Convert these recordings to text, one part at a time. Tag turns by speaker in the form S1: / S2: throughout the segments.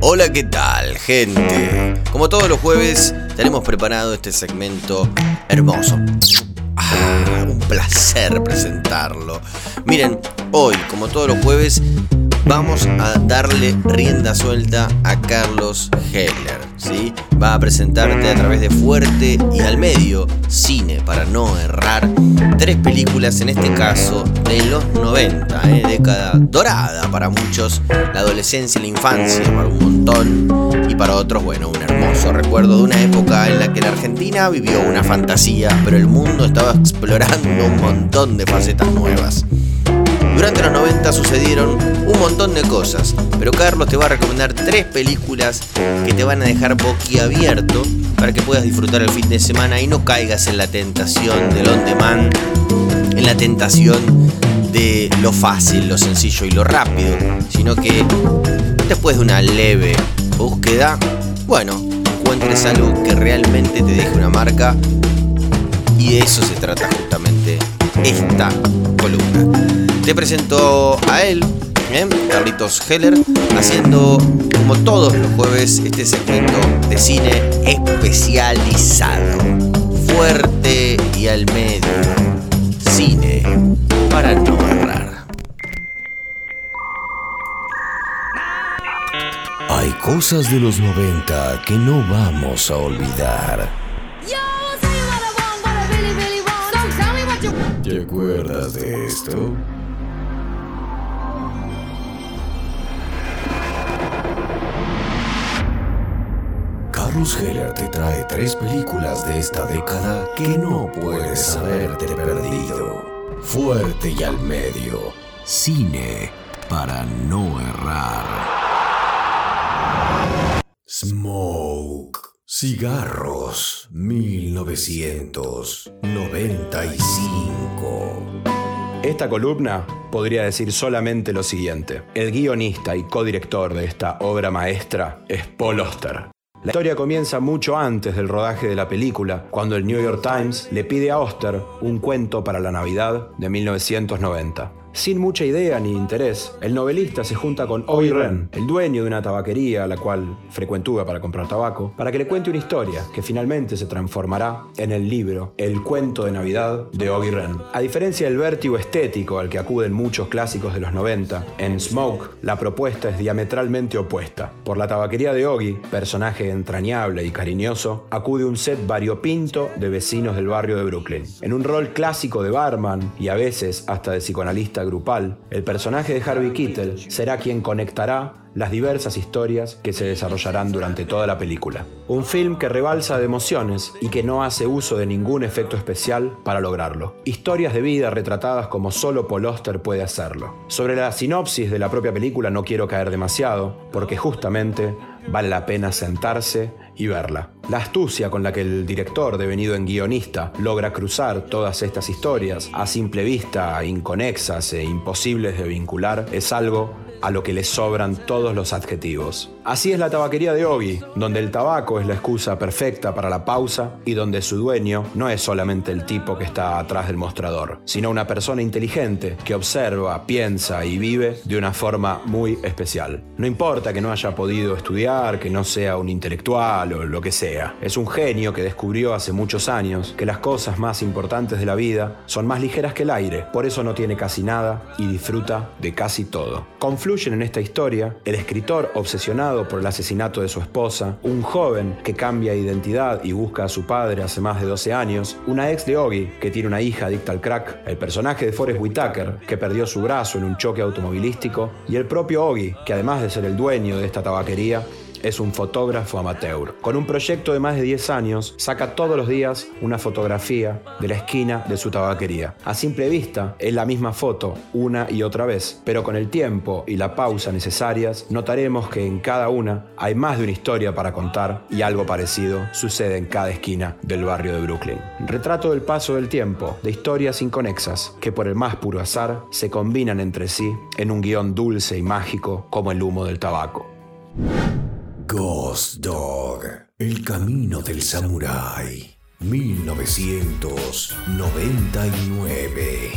S1: Hola, ¿qué tal, gente? Como todos los jueves, tenemos preparado este segmento hermoso. Ah, un placer presentarlo. Miren, hoy, como todos los jueves, vamos a darle rienda suelta a Carlos Heller. ¿sí? Va a presentarte a través de Fuerte y al medio, cine para no errar, tres películas en este caso de los 90, ¿eh? década dorada para muchos, la adolescencia y la infancia para un montón y para otros, bueno, un hermoso recuerdo de una época en la que la Argentina vivió una fantasía, pero el mundo estaba explorando un montón de facetas nuevas. Durante los 90 sucedieron un montón de cosas, pero Carlos te va a recomendar tres películas que te van a dejar boquiabierto para que puedas disfrutar el fin de semana y no caigas en la tentación del on demand, en la tentación de lo fácil, lo sencillo y lo rápido, sino que después de una leve búsqueda, bueno, encuentres algo que realmente te deje una marca y de eso se trata justamente esta columna. Te presento a él, ¿eh? Carlitos Heller, haciendo como todos los jueves este segmento de cine especializado. Fuerte y al medio. Cine para no errar.
S2: Hay cosas de los 90 que no vamos a olvidar. ¿Te acuerdas de esto? Carlos Heller te trae tres películas de esta década que no puedes haberte perdido. Fuerte y al medio. Cine para no errar. Smoke. Cigarros. 1995.
S3: Esta columna podría decir solamente lo siguiente. El guionista y codirector de esta obra maestra es Paul Oster. La historia comienza mucho antes del rodaje de la película, cuando el New York Times le pide a Oster un cuento para la Navidad de 1990. Sin mucha idea ni interés, el novelista se junta con Oggy Ren, el dueño de una tabaquería a la cual frecuentúa para comprar tabaco, para que le cuente una historia que finalmente se transformará en el libro El cuento de Navidad de Oggy Ren. A diferencia del vértigo estético al que acuden muchos clásicos de los 90, en Smoke la propuesta es diametralmente opuesta. Por la tabaquería de Oggy, personaje entrañable y cariñoso, acude un set variopinto de vecinos del barrio de Brooklyn. En un rol clásico de barman y a veces hasta de psicoanalista grupal, el personaje de Harvey Keitel será quien conectará las diversas historias que se desarrollarán durante toda la película. Un film que rebalsa de emociones y que no hace uso de ningún efecto especial para lograrlo. Historias de vida retratadas como solo Paul puede hacerlo. Sobre la sinopsis de la propia película no quiero caer demasiado, porque justamente vale la pena sentarse y verla. La astucia con la que el director, devenido en guionista, logra cruzar todas estas historias, a simple vista inconexas e imposibles de vincular, es algo a lo que le sobran todos los adjetivos. Así es la tabaquería de Ogi, donde el tabaco es la excusa perfecta para la pausa y donde su dueño no es solamente el tipo que está atrás del mostrador, sino una persona inteligente que observa, piensa y vive de una forma muy especial. No importa que no haya podido estudiar, que no sea un intelectual o lo que sea. Es un genio que descubrió hace muchos años que las cosas más importantes de la vida son más ligeras que el aire, por eso no tiene casi nada y disfruta de casi todo. Confluyen en esta historia el escritor obsesionado por el asesinato de su esposa, un joven que cambia de identidad y busca a su padre hace más de 12 años, una ex de Oggy que tiene una hija adicta al crack, el personaje de Forrest Whitaker que perdió su brazo en un choque automovilístico y el propio Oggy que además de ser el dueño de esta tabaquería, es un fotógrafo amateur. Con un proyecto de más de 10 años, saca todos los días una fotografía de la esquina de su tabaquería. A simple vista, es la misma foto una y otra vez, pero con el tiempo y la pausa necesarias, notaremos que en cada una hay más de una historia para contar y algo parecido sucede en cada esquina del barrio de Brooklyn. Retrato del paso del tiempo, de historias inconexas, que por el más puro azar se combinan entre sí en un guion dulce y mágico como el humo del tabaco.
S2: Ghost Dog, El Camino del Samurái, 1999.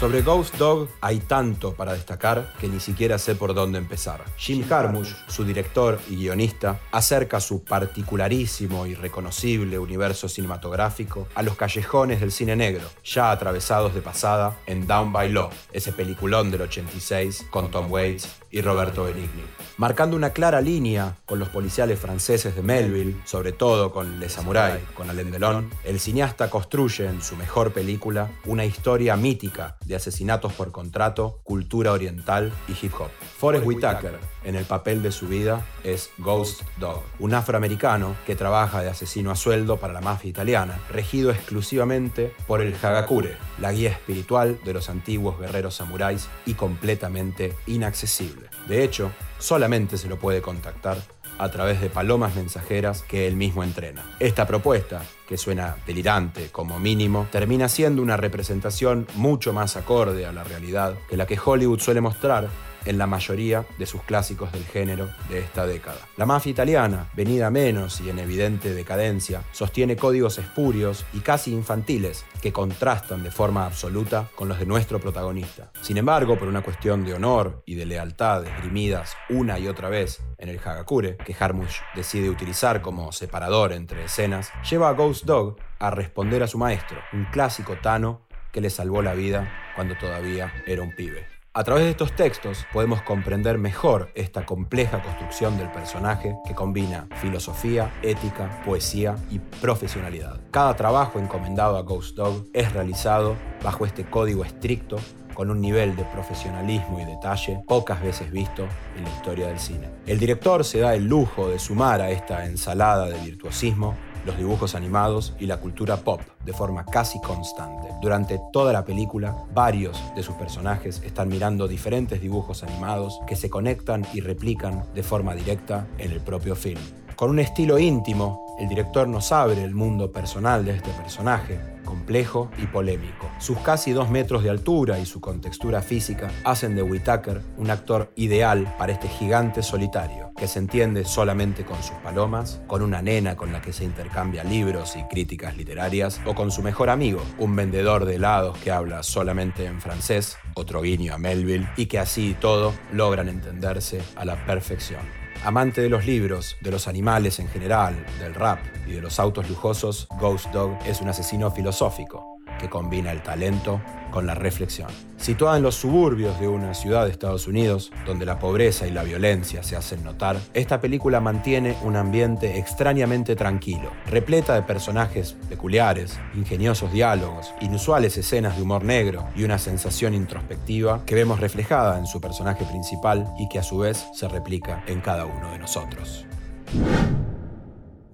S3: Sobre Ghost Dog hay tanto para destacar que ni siquiera sé por dónde empezar. Jim Jarmusch, su director y guionista, acerca su particularísimo y reconocible universo cinematográfico a los callejones del cine negro, ya atravesados de pasada en Down by Law, ese peliculón del 86 con Tom Waits y Roberto Benigni. Marcando una clara línea con los policiales franceses de Melville, sobre todo con Le Samurai, con Alain Delon, el cineasta construye en su mejor película una historia mítica de asesinatos por contrato, cultura oriental y hip hop. Forrest Whitaker, en el papel de su vida, es Ghost Dog, un afroamericano que trabaja de asesino a sueldo para la mafia italiana, regido exclusivamente por el Hagakure, la guía espiritual de los antiguos guerreros samuráis y completamente inaccesible. De hecho, solamente se lo puede contactar a través de palomas mensajeras que él mismo entrena. Esta propuesta, que suena delirante como mínimo, termina siendo una representación mucho más acorde a la realidad que la que Hollywood suele mostrar en la mayoría de sus clásicos del género de esta década. La mafia italiana, venida menos y en evidente decadencia, sostiene códigos espurios y casi infantiles que contrastan de forma absoluta con los de nuestro protagonista. Sin embargo, por una cuestión de honor y de lealtad esgrimidas una y otra vez en el Hagakure, que Harmush decide utilizar como separador entre escenas, lleva a Ghost Dog a responder a su maestro, un clásico Tano que le salvó la vida cuando todavía era un pibe. A través de estos textos podemos comprender mejor esta compleja construcción del personaje que combina filosofía, ética, poesía y profesionalidad. Cada trabajo encomendado a Ghost Dog es realizado bajo este código estricto con un nivel de profesionalismo y detalle pocas veces visto en la historia del cine. El director se da el lujo de sumar a esta ensalada de virtuosismo los dibujos animados y la cultura pop de forma casi constante. Durante toda la película, varios de sus personajes están mirando diferentes dibujos animados que se conectan y replican de forma directa en el propio film. Con un estilo íntimo, el director nos abre el mundo personal de este personaje, complejo y polémico. Sus casi dos metros de altura y su contextura física hacen de Whitaker un actor ideal para este gigante solitario, que se entiende solamente con sus palomas, con una nena con la que se intercambia libros y críticas literarias, o con su mejor amigo, un vendedor de helados que habla solamente en francés, otro guiño a Melville, y que así y todo logran entenderse a la perfección. Amante de los libros, de los animales en general, del rap y de los autos lujosos, Ghost Dog es un asesino filosófico que combina el talento con la reflexión. Situada en los suburbios de una ciudad de Estados Unidos, donde la pobreza y la violencia se hacen notar, esta película mantiene un ambiente extrañamente tranquilo, repleta de personajes peculiares, ingeniosos diálogos, inusuales escenas de humor negro y una sensación introspectiva que vemos reflejada en su personaje principal y que a su vez se replica en cada uno de nosotros.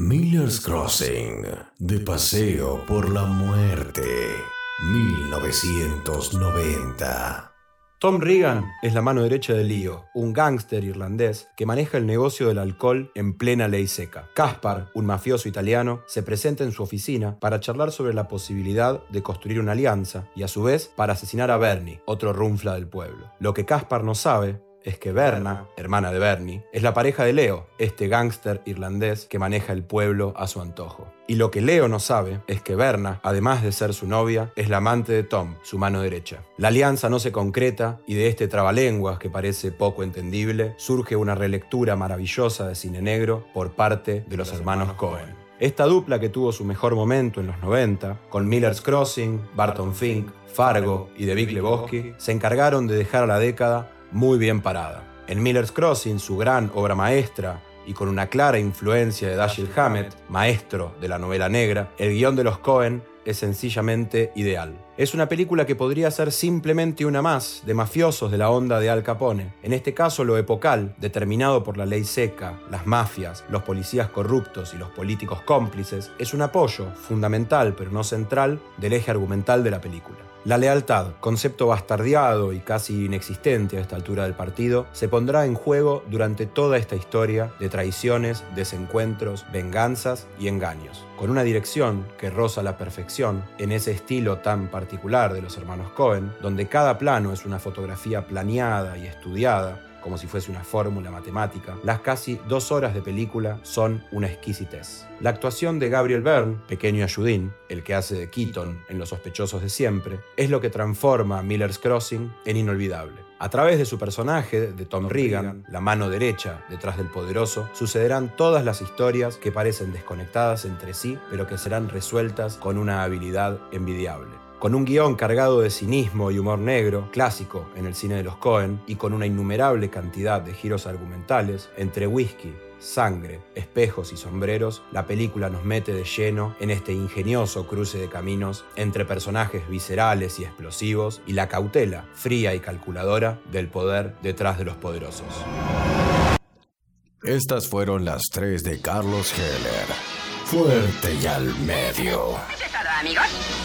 S2: Miller's Crossing, de paseo por la muerte, 1990.
S3: Tom Regan es la mano derecha de Leo, un gángster irlandés que maneja el negocio del alcohol en plena ley seca. Caspar, un mafioso italiano, se presenta en su oficina para charlar sobre la posibilidad de construir una alianza y a su vez para asesinar a Bernie, otro runfla del pueblo. Lo que Caspar no sabe es que Berna, hermana de Bernie, es la pareja de Leo, este gángster irlandés que maneja el pueblo a su antojo. Y lo que Leo no sabe es que Berna, además de ser su novia, es la amante de Tom, su mano derecha. La alianza no se concreta y de este trabalenguas que parece poco entendible surge una relectura maravillosa de cine negro por parte de los, hermanos Cohen. Esta dupla que tuvo su mejor momento en los 90, con Miller's Crossing, Barton Fink, Fargo y The Big Lebowski, se encargaron de dejar a la década muy bien parada. En Miller's Crossing, su gran obra maestra, y con una clara influencia de Dashiell Hammett, maestro de la novela negra, el guion de los Cohen es sencillamente ideal. Es una película que podría ser simplemente una más de mafiosos de la onda de Al Capone. En este caso lo epocal, determinado por la ley seca, las mafias, los policías corruptos y los políticos cómplices, es un apoyo fundamental pero no central del eje argumental de la película. La lealtad, concepto bastardeado y casi inexistente a esta altura del partido, se pondrá en juego durante toda esta historia de traiciones, desencuentros, venganzas y engaños, con una dirección que roza la perfección en ese estilo tan particular de los hermanos Cohen, donde cada plano es una fotografía planeada y estudiada, como si fuese una fórmula matemática, las casi dos horas de película son una exquisitez. La actuación de Gabriel Byrne, pequeño ayudín, el que hace de Keaton en Los sospechosos de siempre, es lo que transforma a Miller's Crossing en inolvidable. A través de su personaje, de Tom Regan, la mano derecha detrás del poderoso, sucederán todas las historias que parecen desconectadas entre sí, pero que serán resueltas con una habilidad envidiable. Con un guion cargado de cinismo y humor negro, clásico en el cine de los Cohen, y con una innumerable cantidad de giros argumentales, entre whisky, sangre, espejos y sombreros, la película nos mete de lleno en este ingenioso cruce de caminos entre personajes viscerales y explosivos y la cautela, fría y calculadora, del poder detrás de los poderosos.
S2: Estas fueron las tres de Carlos Heller. Fuerte y al medio.
S4: Eso es todo, amigos.